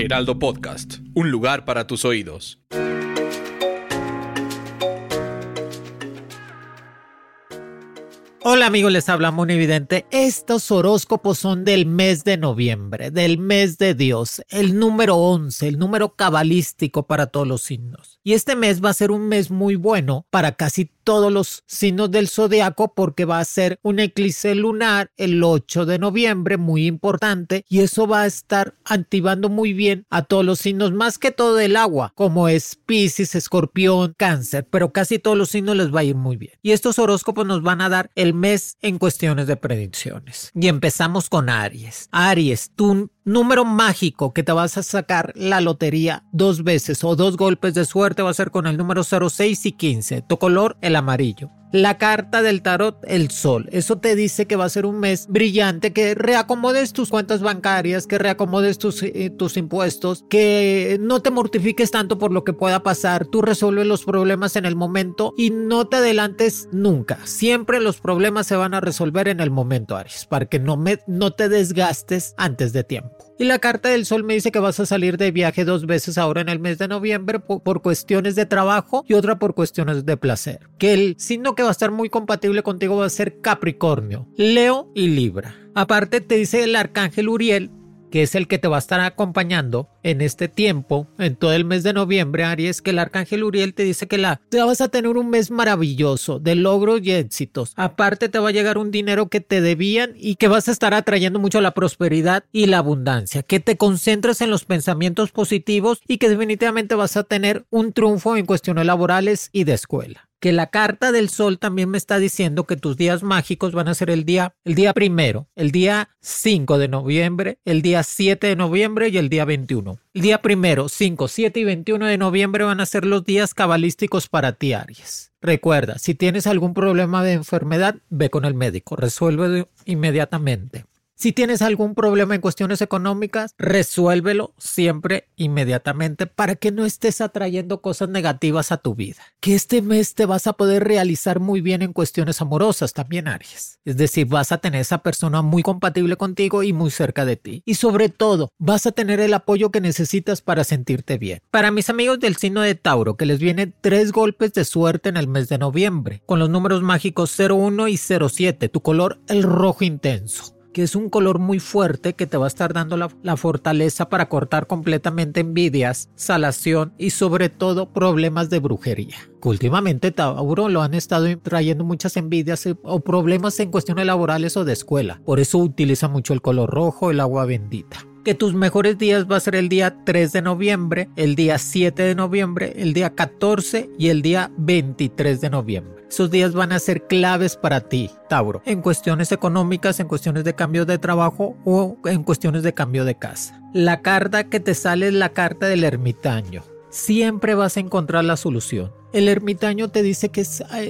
Heraldo Podcast, un lugar para tus oídos. Hola amigos, les habla Muy Evidente. Estos horóscopos son del mes de noviembre, del mes de Dios, el número 11, el número cabalístico para todos los signos. Y este mes va a ser un mes muy bueno para casi todos los signos del zodiaco porque va a ser un eclipse lunar el 8 de noviembre, muy importante, y eso va a estar activando muy bien a todos los signos, más que todo el agua, como es Pisces, Escorpión, Cáncer, pero casi todos los signos les va a ir muy bien. Y estos horóscopos nos van a dar el mes en cuestiones de predicciones. Y empezamos con Aries. Aries, tú número mágico que te vas a sacar la lotería dos veces o dos golpes de suerte va a ser con el número 06 y 15. Tu color, el amarillo. La carta del tarot, el sol. Eso te dice que va a ser un mes brillante, que reacomodes tus cuentas bancarias, que reacomodes tus, eh, tus impuestos, que no te mortifiques tanto por lo que pueda pasar. Tú resuelves los problemas en el momento y no te adelantes nunca. Siempre los problemas se van a resolver en el momento, Aries, para que no, me, no te desgastes antes de tiempo. Y la carta del sol me dice que vas a salir de viaje dos veces ahora en el mes de noviembre por, cuestiones de trabajo y otra por cuestiones de placer. Que el signo que va a estar muy compatible contigo va a ser Capricornio, Leo y Libra. Aparte te dice el arcángel Uriel que es el que te va a estar acompañando en este tiempo, en todo el mes de noviembre, Aries, que el arcángel Uriel te dice que la, vas a tener un mes maravilloso de logros y éxitos. Aparte te va a llegar un dinero que te debían y que vas a estar atrayendo mucho la prosperidad y la abundancia, que te concentres en los pensamientos positivos y que definitivamente vas a tener un triunfo en cuestiones laborales y de escuela que la carta del sol también me está diciendo que tus días mágicos van a ser el día, el día primero, el día 5 de noviembre, el día 7 de noviembre y el día 21. El día primero, 5, 7 y 21 de noviembre van a ser los días cabalísticos para ti, Aries. Recuerda, si tienes algún problema de enfermedad, ve con el médico, resuelve inmediatamente. Si tienes algún problema en cuestiones económicas, resuélvelo siempre inmediatamente para que no estés atrayendo cosas negativas a tu vida. Que este mes te vas a poder realizar muy bien en cuestiones amorosas también, Aries. Es decir, vas a tener esa persona muy compatible contigo y muy cerca de ti. Y sobre todo, vas a tener el apoyo que necesitas para sentirte bien. Para mis amigos del signo de Tauro, que les vienen tres golpes de suerte en el mes de noviembre, con los números mágicos 01 y 07, tu color el rojo intenso que es un color muy fuerte que te va a estar dando la, fortaleza para cortar completamente envidias, salación y sobre todo problemas de brujería. Últimamente Tauro lo han estado trayendo muchas envidias o problemas en cuestiones laborales o de escuela. Por eso utiliza mucho el color rojo, el agua bendita que tus mejores días va a ser el día 3 de noviembre, el día 7 de noviembre, el día 14 y el día 23 de noviembre. Esos días van a ser claves para ti, Tauro, en cuestiones económicas, en cuestiones de cambio de trabajo o en cuestiones de cambio de casa. La carta que te sale es la carta del ermitaño. Siempre vas a encontrar la solución. El ermitaño te dice que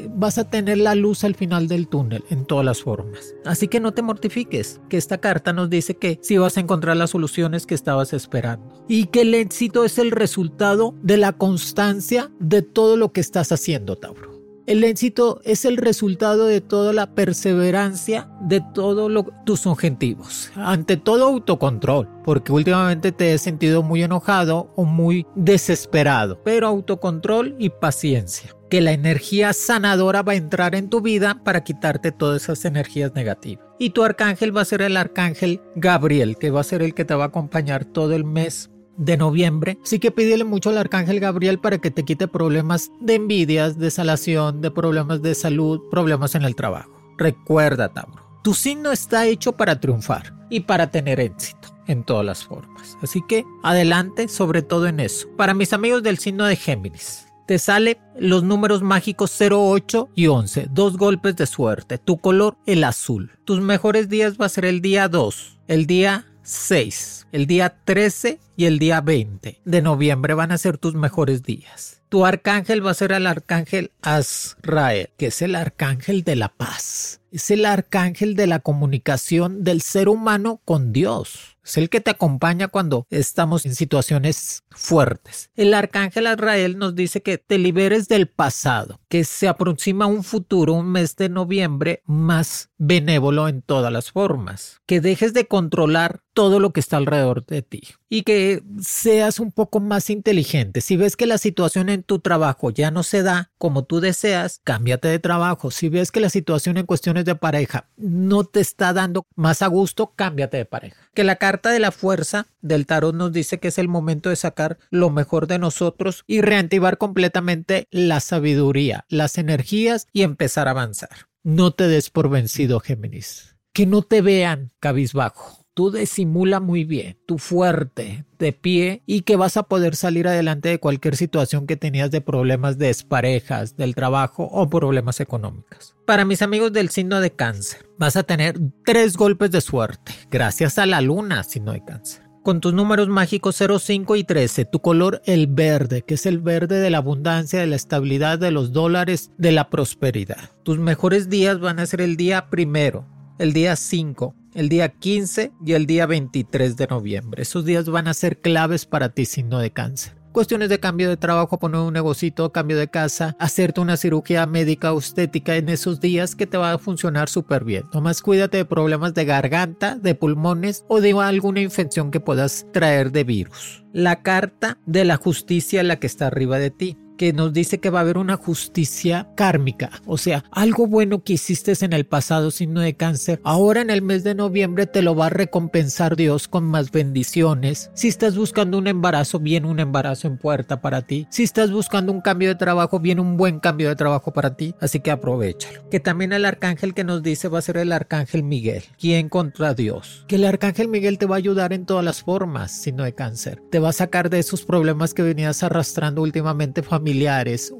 vas a tener la luz al final del túnel en todas las formas. Así que no te mortifiques, que esta carta nos dice que sí vas a encontrar las soluciones que estabas esperando. Y que el éxito es el resultado de la constancia de todo lo que estás haciendo, Tauro. El éxito es el resultado de toda la perseverancia de todos tus objetivos. Ante todo autocontrol, porque últimamente te he sentido muy enojado o muy desesperado. Pero autocontrol y paciencia. Que la energía sanadora va a entrar en tu vida para quitarte todas esas energías negativas. Y tu arcángel va a ser el arcángel Gabriel, que va a ser el que te va a acompañar todo el mes de noviembre. Sí que pídele mucho al arcángel Gabriel para que te quite problemas de envidias, de salación, de problemas de salud, problemas en el trabajo. Recuerda, Tauro, tu signo está hecho para triunfar y para tener éxito en todas las formas. Así que adelante, sobre todo en eso. Para mis amigos del signo de Géminis, te sale los números mágicos 08 y 11, dos golpes de suerte. Tu color, el azul. Tus mejores días va a ser el día 2, el día 6, el día 13 y el día 20 de noviembre van a ser tus mejores días. Tu arcángel va a ser el arcángel Azrael, que es el arcángel de la paz. Es el arcángel de la comunicación del ser humano con Dios. Es el que te acompaña cuando estamos en situaciones fuertes. El arcángel Azrael nos dice que te liberes del pasado, que se aproxima un futuro, un mes de noviembre más benévolo en todas las formas, que dejes de controlar todo lo que está alrededor de ti y que seas un poco más inteligente. Si ves que la situación en tu trabajo ya no se da como tú deseas, cámbiate de trabajo. Si ves que la situación en cuestiones de pareja no te está dando más a gusto, cámbiate de pareja. Que la carta de la fuerza del tarot nos dice que es el momento de sacar lo mejor de nosotros y reactivar completamente la sabiduría, las energías y empezar a avanzar. No te des por vencido, Géminis. Que no te vean cabizbajo tú disimula muy bien, tú fuerte, de pie y que vas a poder salir adelante de cualquier situación que tenías de problemas de parejas, del trabajo o problemas económicos. Para mis amigos del signo de cáncer, vas a tener tres golpes de suerte, gracias a la luna, signo de cáncer con tus números mágicos 0, 5 y 13, tu color el verde, que es el verde de la abundancia, de la estabilidad, de los dólares, de la prosperidad. Tus mejores días van a ser el día primero, el día 5, el día 15 y el día 23 de noviembre. Esos días van a ser claves para ti, signo de cáncer. Cuestiones de cambio de trabajo, poner un negocito, cambio de casa, hacerte una cirugía médica o estética en esos días que te va a funcionar súper bien. Nomás cuídate de problemas de garganta, de pulmones o de alguna infección que puedas traer de virus. La carta de la justicia, la que está arriba de ti que nos dice que va a haber una justicia kármica, o sea, algo bueno que hiciste en el pasado signo de cáncer, ahora en el mes de noviembre te lo va a recompensar Dios con más bendiciones. Si estás buscando un embarazo, viene un embarazo en puerta para ti. Si estás buscando un cambio de trabajo, viene un buen cambio de trabajo para ti, así que aprovechalo. Que también el arcángel que nos dice va a ser el arcángel Miguel, quien contra Dios. Que el arcángel Miguel te va a ayudar en todas las formas, signo de cáncer. Te va a sacar de esos problemas que venías arrastrando últimamente familia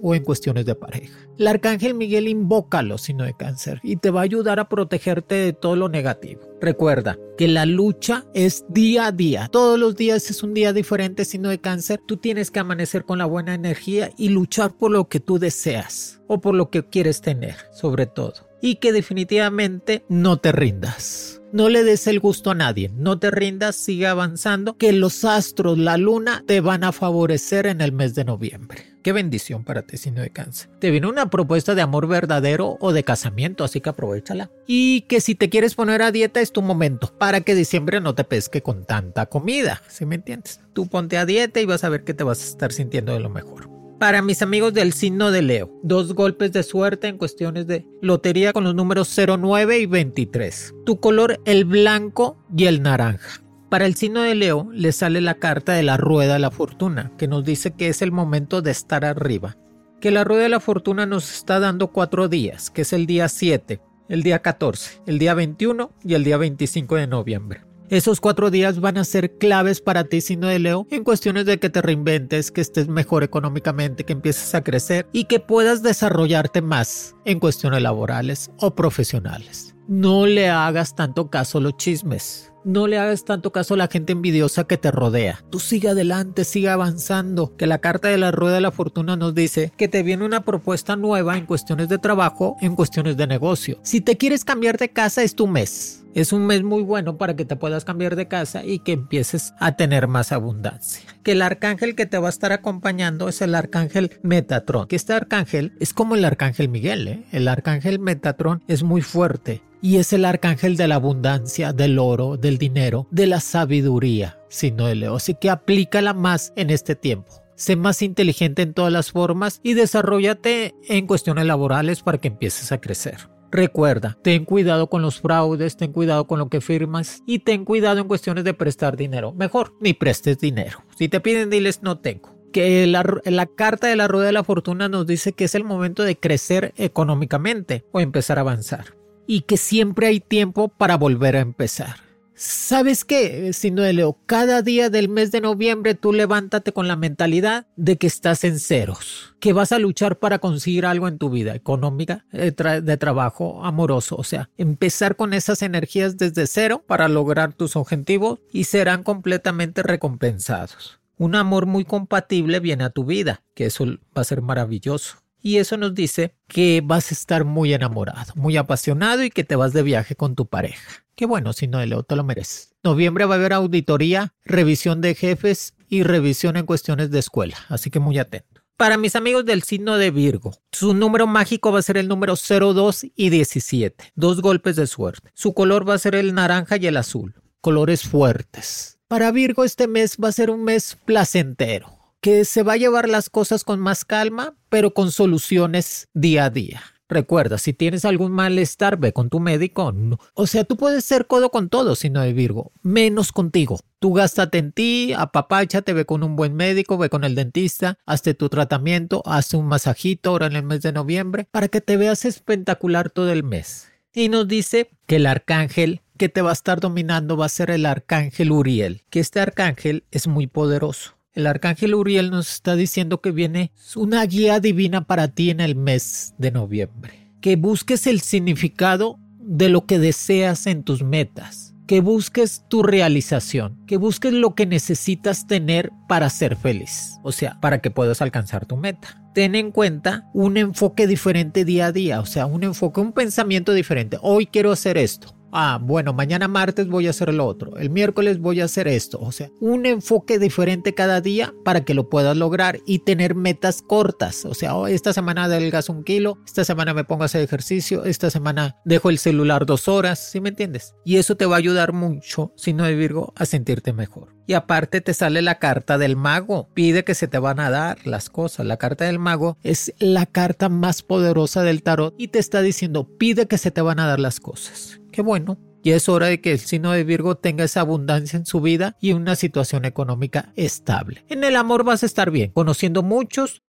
o en cuestiones de pareja. El arcángel Miguel invócalo signo de cáncer y te va a ayudar a protegerte de todo lo negativo. Recuerda que la lucha es día a día. Todos los días es un día diferente signo de cáncer. Tú tienes que amanecer con la buena energía y luchar por lo que tú deseas o por lo que quieres tener, sobre todo. Y que definitivamente no te rindas. No le des el gusto a nadie, no te rindas, sigue avanzando, que los astros, la luna, te van a favorecer en el mes de noviembre. Qué bendición para ti, signo de cáncer. Te viene una propuesta de amor verdadero o de casamiento, así que aprovechala. Y que si te quieres poner a dieta es tu momento, para que diciembre no te pesque con tanta comida, ¿sí me entiendes? Tú ponte a dieta y vas a ver que te vas a estar sintiendo de lo mejor. Para mis amigos del signo de Leo, dos golpes de suerte en cuestiones de lotería con los números 09 y 23. Tu color el blanco y el naranja. Para el signo de Leo le sale la carta de la rueda de la fortuna, que nos dice que es el momento de estar arriba. Que la rueda de la fortuna nos está dando cuatro días, que es el día 7, el día 14, el día 21 y el día 25 de noviembre. Esos cuatro días van a ser claves para ti, signo de Leo, en cuestiones de que te reinventes, que estés mejor económicamente, que empieces a crecer y que puedas desarrollarte más en cuestiones laborales o profesionales. No le hagas tanto caso a los chismes. No le hagas tanto caso a la gente envidiosa que te rodea. Tú sigue adelante, sigue avanzando. Que la carta de la rueda de la fortuna nos dice que te viene una propuesta nueva en cuestiones de trabajo, en cuestiones de negocio. Si te quieres cambiar de casa, es tu mes. Es un mes muy bueno para que te puedas cambiar de casa y que empieces a tener más abundancia. Que el arcángel que te va a estar acompañando es el arcángel Metatron. Que este arcángel es como el arcángel Miguel. ¿eh? El arcángel Metatron es muy fuerte y es el arcángel de la abundancia, del oro, del dinero, de la sabiduría, sino Leo. Así que aplícala más en este tiempo. Sé más inteligente en todas las formas y desarrollate en cuestiones laborales para que empieces a crecer. Recuerda, ten cuidado con los fraudes, ten cuidado con lo que firmas y ten cuidado en cuestiones de prestar dinero. Mejor, ni prestes dinero. Si te piden, diles no tengo que la, carta de la rueda de la fortuna nos dice que es el momento de crecer económicamente o empezar a avanzar y que siempre hay tiempo para volver a empezar. ¿Sabes qué, Leo? Cada día del mes de noviembre tú levántate con la mentalidad de que estás en ceros, que vas a luchar para conseguir algo en tu vida económica, eh, de trabajo, amoroso. O sea, empezar con esas energías desde cero para lograr tus objetivos y serán completamente recompensados. Un amor muy compatible viene a tu vida, que eso va a ser maravilloso. Y eso nos dice que vas a estar muy enamorado, muy apasionado y que te vas de viaje con tu pareja. Qué bueno, si no, Leo, te lo mereces. Noviembre va a haber auditoría, revisión de jefes y revisión en cuestiones de escuela, así que muy atento. Para mis amigos del signo de Virgo, su número mágico va a ser el número 02 y 17, dos golpes de suerte. Su color va a ser el naranja y el azul, colores fuertes. Para Virgo este mes va a ser un mes placentero que se va a llevar las cosas con más calma, pero con soluciones día a día. Recuerda, si tienes algún malestar, ve con tu médico. O sea, tú puedes ser codo con todo, sino de Virgo, menos contigo. Tú gástate en ti, apapáchate, ve con un buen médico, ve con el dentista, hazte tu tratamiento, hazte un masajito ahora en el mes de noviembre para que te veas espectacular todo el mes. Y nos dice que el arcángel que te va a estar dominando va a ser el arcángel Uriel, que este arcángel es muy poderoso el arcángel Uriel nos está diciendo que viene una guía divina para ti en el mes de noviembre. Que busques el significado de lo que deseas en tus metas. Que busques tu realización. Que busques lo que necesitas tener para ser feliz. O sea, para que puedas alcanzar tu meta. Ten en cuenta un enfoque diferente día a día. O sea, un enfoque, un pensamiento diferente. Hoy quiero hacer esto ah, bueno, mañana martes voy a hacer lo otro, el miércoles voy a hacer esto, o sea, un enfoque diferente cada día para que lo puedas lograr y tener metas cortas, o sea, oh, esta semana adelgazo un kilo, esta semana me pongo a hacer ejercicio, esta semana dejo el celular dos horas, ¿sí me entiendes? Y eso te va a ayudar mucho, si no de Virgo, a sentirte mejor. Y aparte te sale la carta del mago. Pide que se te van a dar las cosas. La carta del mago es la carta más poderosa del tarot y te está diciendo pide que se te van a dar las cosas. Bueno. Y es hora de que el signo de Virgo tenga esa abundancia en su vida y una situación económica estable. En el amor vas a estar bien, conociendo muchos.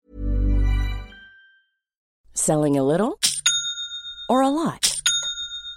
Selling a little or a lot.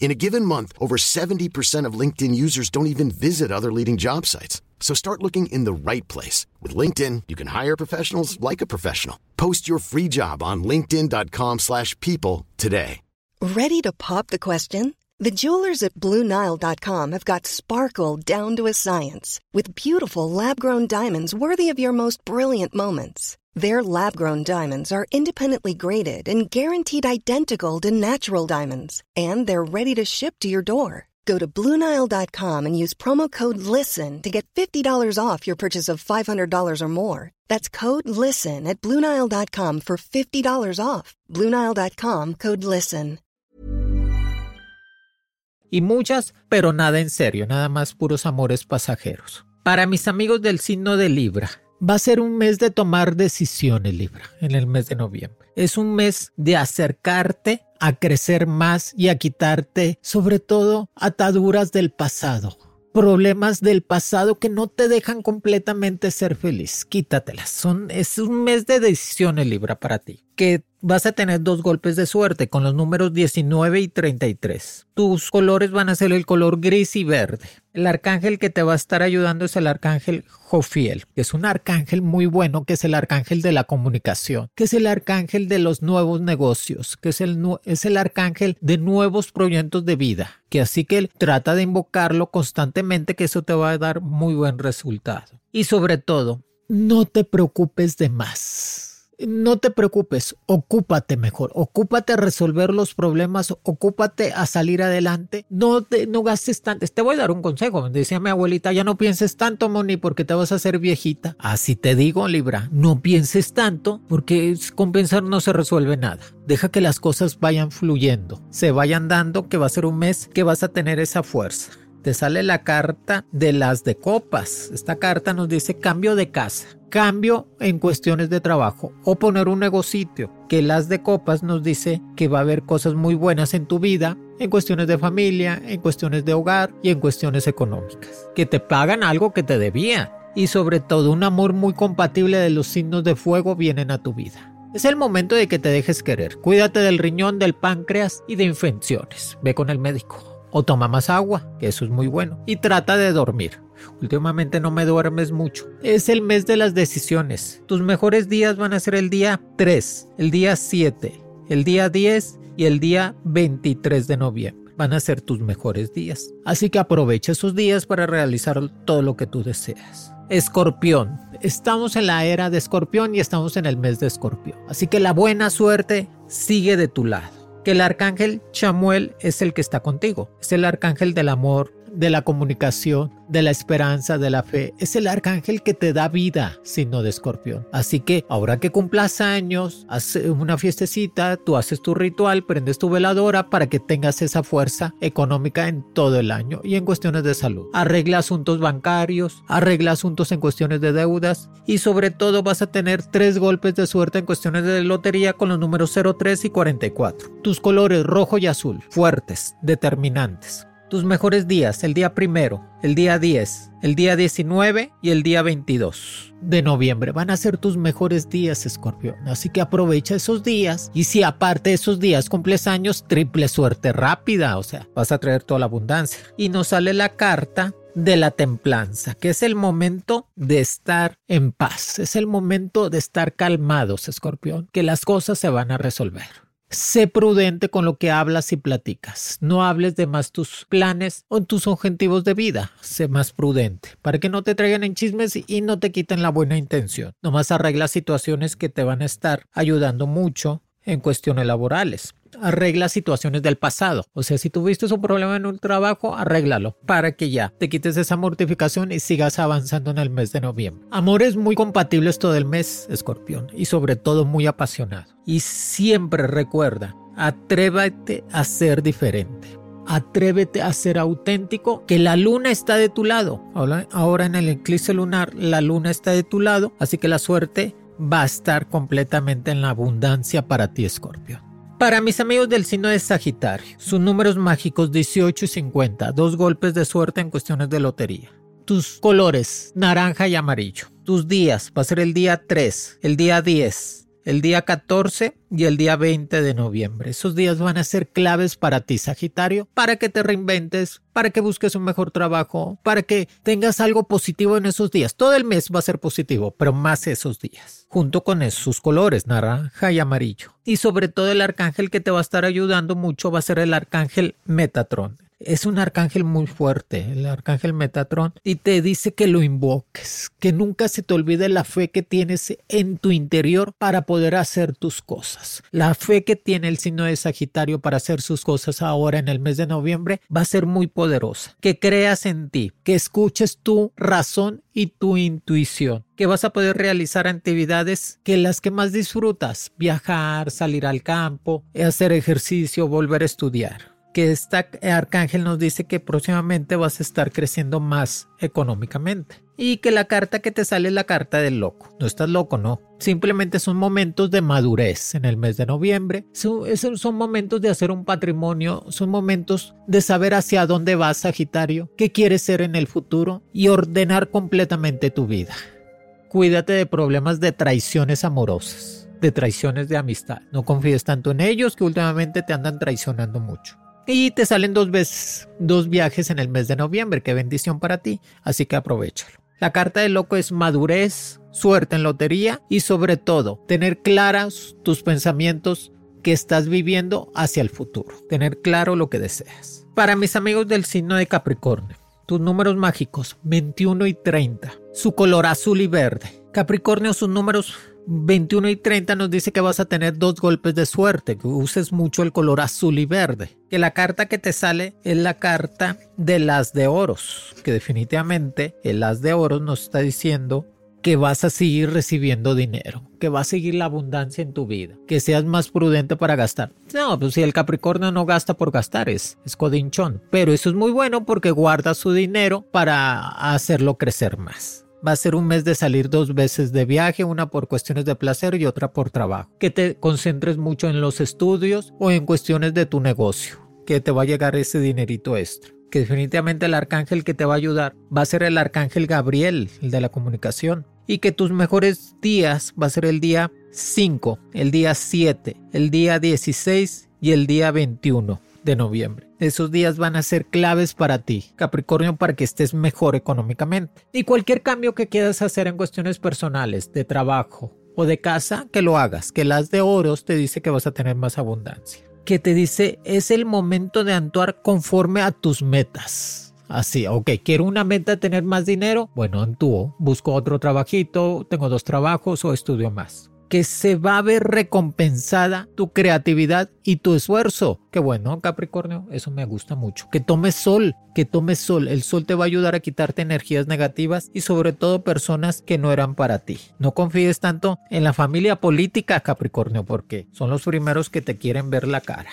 In a given month, over 70% of LinkedIn users don't even visit other leading job sites. So start looking in the right place. With LinkedIn, you can hire professionals like a professional. Post your free job on linkedin.com slash people today. Ready to pop the question? The jewelers at BlueNile.com have got sparkle down to a science with beautiful lab-grown diamonds worthy of your most brilliant moments. Their lab grown diamonds are independently graded and guaranteed identical to natural diamonds, and they're ready to ship to your door. Go to Bluenile.com and use promo code LISTEN to get $50 off your purchase of $500 or more. That's code LISTEN at Bluenile.com for $50 off. Bluenile.com code LISTEN. Y muchas, pero nada en serio, nada más puros amores pasajeros. Para mis amigos del signo de Libra. Va a ser un mes de tomar decisiones, Libra, en el mes de noviembre. Es un mes de acercarte a crecer más y a quitarte, sobre todo, ataduras del pasado. Problemas del pasado que no te dejan completamente ser feliz. Quítatelas. Son, es un mes de decisiones, Libra, para ti. Que vas a tener dos golpes de suerte con los números 19 y 33. Tus colores van a ser el color gris y verde. El arcángel que te va a estar ayudando es el arcángel Jofiel, que es un arcángel muy bueno, que es el arcángel de la comunicación, que es el arcángel de los nuevos negocios, que es el, es el arcángel de nuevos proyectos de vida, que así que trata de invocarlo constantemente, que eso te va a dar muy buen resultado. Y sobre todo, no te preocupes de más no te preocupes, ocúpate mejor, ocúpate a resolver los problemas, ocúpate a salir adelante, no, te, no gastes tanto. Te voy a dar un consejo, decía mi abuelita, ya no pienses tanto, Moni, porque te vas a hacer viejita. Así te digo, Libra, no pienses tanto, porque con pensar no se resuelve nada. Deja que las cosas vayan fluyendo, se vayan dando, que va a ser un mes que vas a tener esa fuerza te sale la carta de las de copas. Esta carta nos dice cambio de casa, cambio en cuestiones de trabajo o poner un negocito. Que las de copas nos dice que va a haber cosas muy buenas en tu vida, en cuestiones de familia, en cuestiones de hogar y en cuestiones económicas. Que te pagan algo que te debía y sobre todo un amor muy compatible de los signos de fuego vienen a tu vida. Es el momento de que te dejes querer. Cuídate del riñón, del páncreas y de infecciones. Ve con el médico o toma más agua, que eso es muy bueno, y trata de dormir. Últimamente no me duermes mucho. Es el mes de las decisiones. Tus mejores días van a ser el día 3, el día 7, el día 10 y el día 23 de noviembre. Van a ser tus mejores días. Así que aprovecha esos días para realizar todo lo que tú deseas. Escorpión. Estamos en la era de Escorpión y estamos en el mes de Escorpión. Así que la buena suerte sigue de tu lado que el arcángel Chamuel es el que está contigo, es el arcángel del amor, de la comunicación, de la esperanza, de la fe. Es el arcángel que te da vida, signo de escorpión. Así que ahora que cumplas años, haz una fiestecita, tú haces tu ritual, prendes tu veladora para que tengas esa fuerza económica en todo el año y en cuestiones de salud. Arregla asuntos bancarios, arregla asuntos en cuestiones de deudas y sobre todo vas a tener tres golpes de suerte en cuestiones de lotería con los números 03 y 44. Tus colores rojo y azul, fuertes, determinantes tus mejores días, el día primero, el día 10, el día 19 y el día 22 de noviembre. Van a ser tus mejores días, escorpión. Así que aprovecha esos días. Y si aparte de esos días cumples años, triple suerte rápida. O sea, vas a traer toda la abundancia. Y nos sale la carta de la templanza, que es el momento de estar en paz, es el momento de estar calmados, escorpión, que las cosas se van a resolver. Sé prudente con lo que hablas y platicas. No hables de más tus planes o tus objetivos de vida. Sé más prudente para que no te traigan en chismes y no te quiten la buena intención. Nomás arregla situaciones que te van a estar ayudando mucho en cuestiones laborales arregla situaciones del pasado. O sea, si tuviste un problema en un trabajo, arréglalo para que ya te quites esa mortificación y sigas avanzando en el mes de noviembre. Amores muy compatibles todo el mes, escorpión, y sobre todo muy apasionado. Y siempre recuerda, atrévete a ser diferente. Atrévete a ser auténtico, que la luna está de tu lado. Ahora, en el eclipse lunar, la luna está de tu lado, así que la suerte va a estar completamente en la abundancia para ti, Escorpio. Para mis amigos del signo de Sagitario, sus números mágicos 18 y 50, dos golpes de suerte en cuestiones de lotería. Tus colores, naranja y amarillo. Tus días, va a ser el día 3, el día 10, el día 14 y el día 20 de noviembre. Esos días van a ser claves para ti, Sagitario, para que te reinventes, para que busques un mejor trabajo, para que tengas algo positivo en esos días. Todo el mes va a ser positivo, pero más esos días. Junto con sus colores, naranja y amarillo. Y sobre todo el arcángel que te va a estar ayudando mucho va a ser el arcángel Metatron es un arcángel muy fuerte, el arcángel Metatron, y te dice que lo invoques, que nunca se te olvide la fe que tienes en tu interior para poder hacer tus cosas. La fe que tiene el signo de Sagitario para hacer sus cosas ahora en el mes de noviembre va a ser muy poderosa. Que creas en ti, que escuches tu razón y tu intuición, que vas a poder realizar actividades que las que más disfrutas, viajar, salir al campo, hacer ejercicio, volver a estudiar que este arcángel nos dice que próximamente vas a estar creciendo más económicamente. Y que la carta que te sale es la carta del loco. No estás loco, no. Simplemente son momentos de madurez en el mes de noviembre. Son, son momentos de hacer un patrimonio. Son momentos de saber hacia dónde vas, Sagitario, qué quieres ser en el futuro y ordenar completamente tu vida. Cuídate de problemas de traiciones amorosas, de traiciones de amistad. No confíes tanto en ellos que últimamente te andan traicionando mucho. Y te salen dos veces, dos viajes en el mes de noviembre. Qué bendición para ti. Así que aprovechalo. La carta del loco es madurez, suerte en lotería y sobre todo tener claros tus pensamientos que estás viviendo hacia el futuro. Tener claro lo que deseas. Para mis amigos del signo de Capricornio, tus números mágicos 21 y 30, su color azul y verde Capricornio, sus números 21 y 30 nos dice que vas a tener dos golpes de suerte, que uses mucho el color azul y verde. Que la carta que te sale es la carta del as de oros, que definitivamente el as de oros nos está diciendo que vas a seguir recibiendo dinero, que va a seguir la abundancia en tu vida, que seas más prudente para gastar. No, pues si el Capricornio no gasta por gastar, es, es codinchón. Pero eso es muy bueno porque guarda su dinero para hacerlo crecer más. Va a ser un mes de salir dos veces de viaje, una por cuestiones de placer y otra por trabajo. Que te concentres mucho en los estudios o en cuestiones de tu negocio, que te va a llegar ese dinerito extra que definitivamente el arcángel que te va a ayudar va a ser el arcángel Gabriel, el de la comunicación. Y que tus mejores días va a ser el día 5, el día 7, el día 16 y el día 21 de noviembre. Esos días van a ser claves para ti, Capricornio, para que estés mejor económicamente. Y cualquier cambio que quieras hacer en cuestiones personales, de trabajo o de casa, que lo hagas, que las de oros te dice que vas a tener más abundancia. Que te dice es el momento de actuar conforme a tus metas. Así, ok, quiero una meta de tener más dinero. Bueno, actúo, busco otro trabajito, tengo dos trabajos o estudio más que se va a ver recompensada tu creatividad y tu esfuerzo. Qué bueno, Capricornio, eso me gusta mucho. Que tomes sol, que tomes sol. El sol te va a ayudar a quitarte energías negativas y sobre todo personas que no eran para ti. No confíes tanto en la familia política, Capricornio, porque son los primeros que te quieren ver la cara.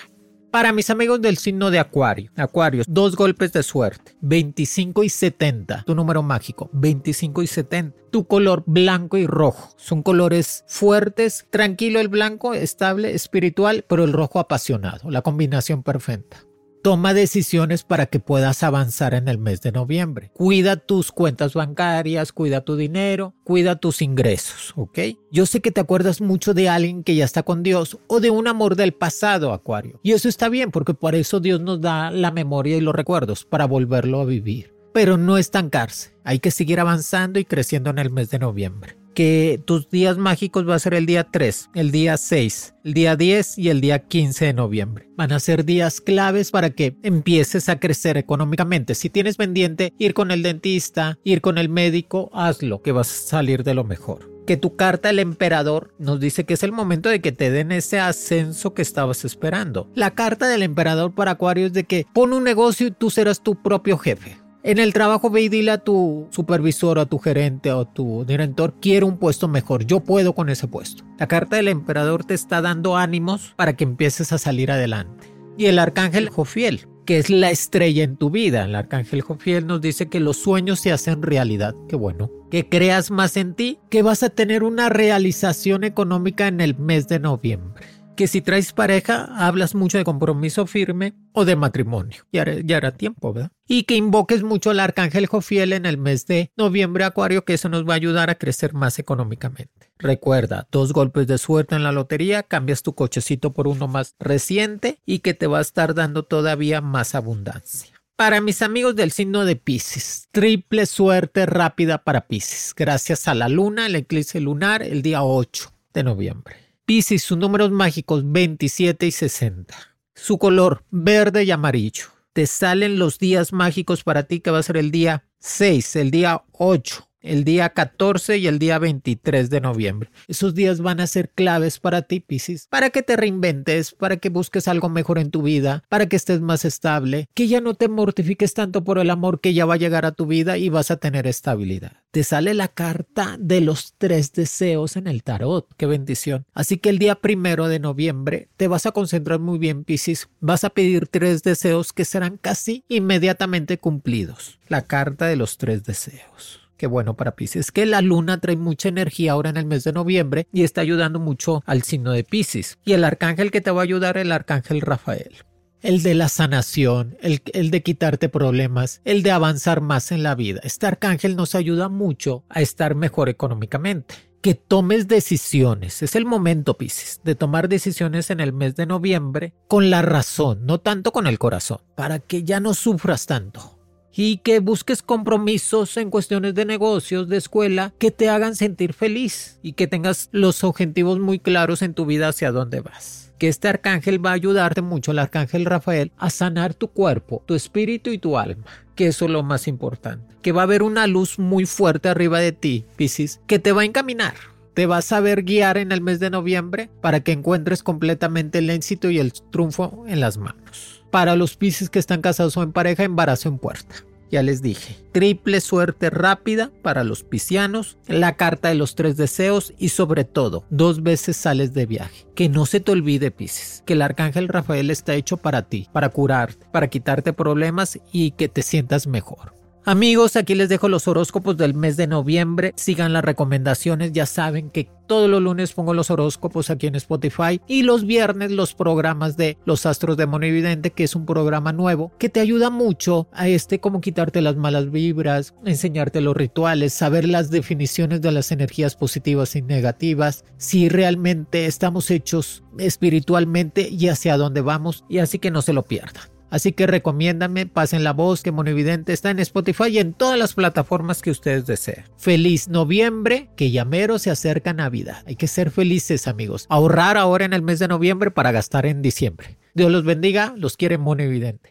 Para mis amigos del signo de Acuario, Acuario, dos golpes de suerte, 25 y 70, tu número mágico, 25 y 70. Tu color blanco y rojo, son colores fuertes, tranquilo el blanco, estable, espiritual, pero el rojo apasionado, la combinación perfecta. Toma decisiones para que puedas avanzar en el mes de noviembre. Cuida tus cuentas bancarias, cuida tu dinero, cuida tus ingresos, ¿ok? Yo sé que te acuerdas mucho de alguien que ya está con Dios o de un amor del pasado, Acuario. Y eso está bien porque por eso Dios nos da la memoria y los recuerdos para volverlo a vivir. Pero no estancarse. Hay que seguir avanzando y creciendo en el mes de noviembre que tus días mágicos va a ser el día 3, el día 6, el día 10 y el día 15 de noviembre. Van a ser días claves para que empieces a crecer económicamente. Si tienes pendiente ir con el dentista, ir con el médico, hazlo, que vas a salir de lo mejor que tu carta el emperador nos dice que es el momento de que te den ese ascenso que estabas esperando. La carta del emperador para Acuario es de que pon un negocio y tú serás tu propio jefe. En el trabajo ve y dile a tu supervisor, a tu gerente o tu director, quiero un puesto mejor, yo puedo con ese puesto. La carta del emperador te está dando ánimos para que empieces a salir adelante. Y el arcángel Jofiel, que es la estrella en tu vida. El arcángel Jofiel nos dice que los sueños se hacen realidad. Qué bueno. Que creas más en ti, que vas a tener una realización económica en el mes de noviembre que si traes pareja, hablas mucho de compromiso firme o de matrimonio. Ya, ya era tiempo, ¿verdad? Y que invoques mucho al arcángel Jofiel en el mes de noviembre, Acuario, que eso nos va a ayudar a crecer más económicamente. Recuerda, dos golpes de suerte en la lotería, cambias tu cochecito por uno más reciente y que te va a estar dando todavía más abundancia. Para mis amigos del signo de Pisces, triple suerte rápida para Pisces, gracias a la luna, el eclipse lunar, el día 8 de noviembre. Piscis, sus números mágicos 27 y 60. Su color verde y amarillo. Te salen los días mágicos para ti que va a ser el día 6, el día 8, el día 14 y el día 23 de noviembre. Esos días van a ser claves para ti, Piscis, para que te reinventes, para que busques algo mejor en tu vida, para que estés más estable, que ya no te mortifiques tanto por el amor que ya va a llegar a tu vida y vas a tener estabilidad. Te sale la carta de los tres deseos en el tarot. Qué bendición. Así que el día primero de noviembre te vas a concentrar muy bien, Piscis. Vas a pedir tres deseos que serán casi inmediatamente cumplidos. La carta de los tres deseos. Qué bueno para Pisces, que la luna trae mucha energía ahora en el mes de noviembre y está ayudando mucho al signo de Pisces. Y el arcángel que te va a ayudar, el arcángel Rafael el de la sanación, el, el, de quitarte problemas, el de avanzar más en la vida. Este arcángel nos ayuda mucho a estar mejor económicamente. Que tomes decisiones. Es el momento, Pisces, de tomar decisiones en el mes de noviembre con la razón, no tanto con el corazón, para que ya no sufras tanto y que busques compromisos en cuestiones de negocios, de escuela, que te hagan sentir feliz y que tengas los objetivos muy claros en tu vida hacia dónde vas. Que este arcángel va a ayudarte mucho, el arcángel Rafael, a sanar tu cuerpo, tu espíritu y tu alma, que eso es lo más importante. Que va a haber una luz muy fuerte arriba de ti, Piscis, que te va a encaminar te vas a saber guiar en el mes de noviembre para que encuentres completamente el éxito y el triunfo en las manos. Para los piscis que están casados o en pareja, embarazo en puerta. Ya les dije, triple suerte rápida para los piscianos, la carta de los tres deseos y sobre todo, dos veces sales de viaje. Que no se te olvide, Piscis, que el arcángel Rafael está hecho para ti, para curarte, para quitarte problemas y que te sientas mejor. Amigos, aquí les dejo los horóscopos del mes de noviembre. Sigan las recomendaciones. Ya saben que todos los lunes pongo los horóscopos aquí en Spotify y los viernes los programas de Los Astros de Monividente, que es un programa nuevo que te ayuda mucho a este como quitarte las malas vibras, enseñarte los rituales, saber las definiciones de las energías positivas y negativas, si realmente estamos hechos espiritualmente y hacia dónde vamos y así que no se lo pierdan. Así que recomiéndame, pasen la voz que Monividente está en Spotify y en todas las plataformas que ustedes deseen. Feliz noviembre, que llamero se acerca Navidad. Hay que ser felices amigos. Ahorrar ahora en el mes de noviembre para gastar en diciembre. Dios los bendiga, los quiere Monividente.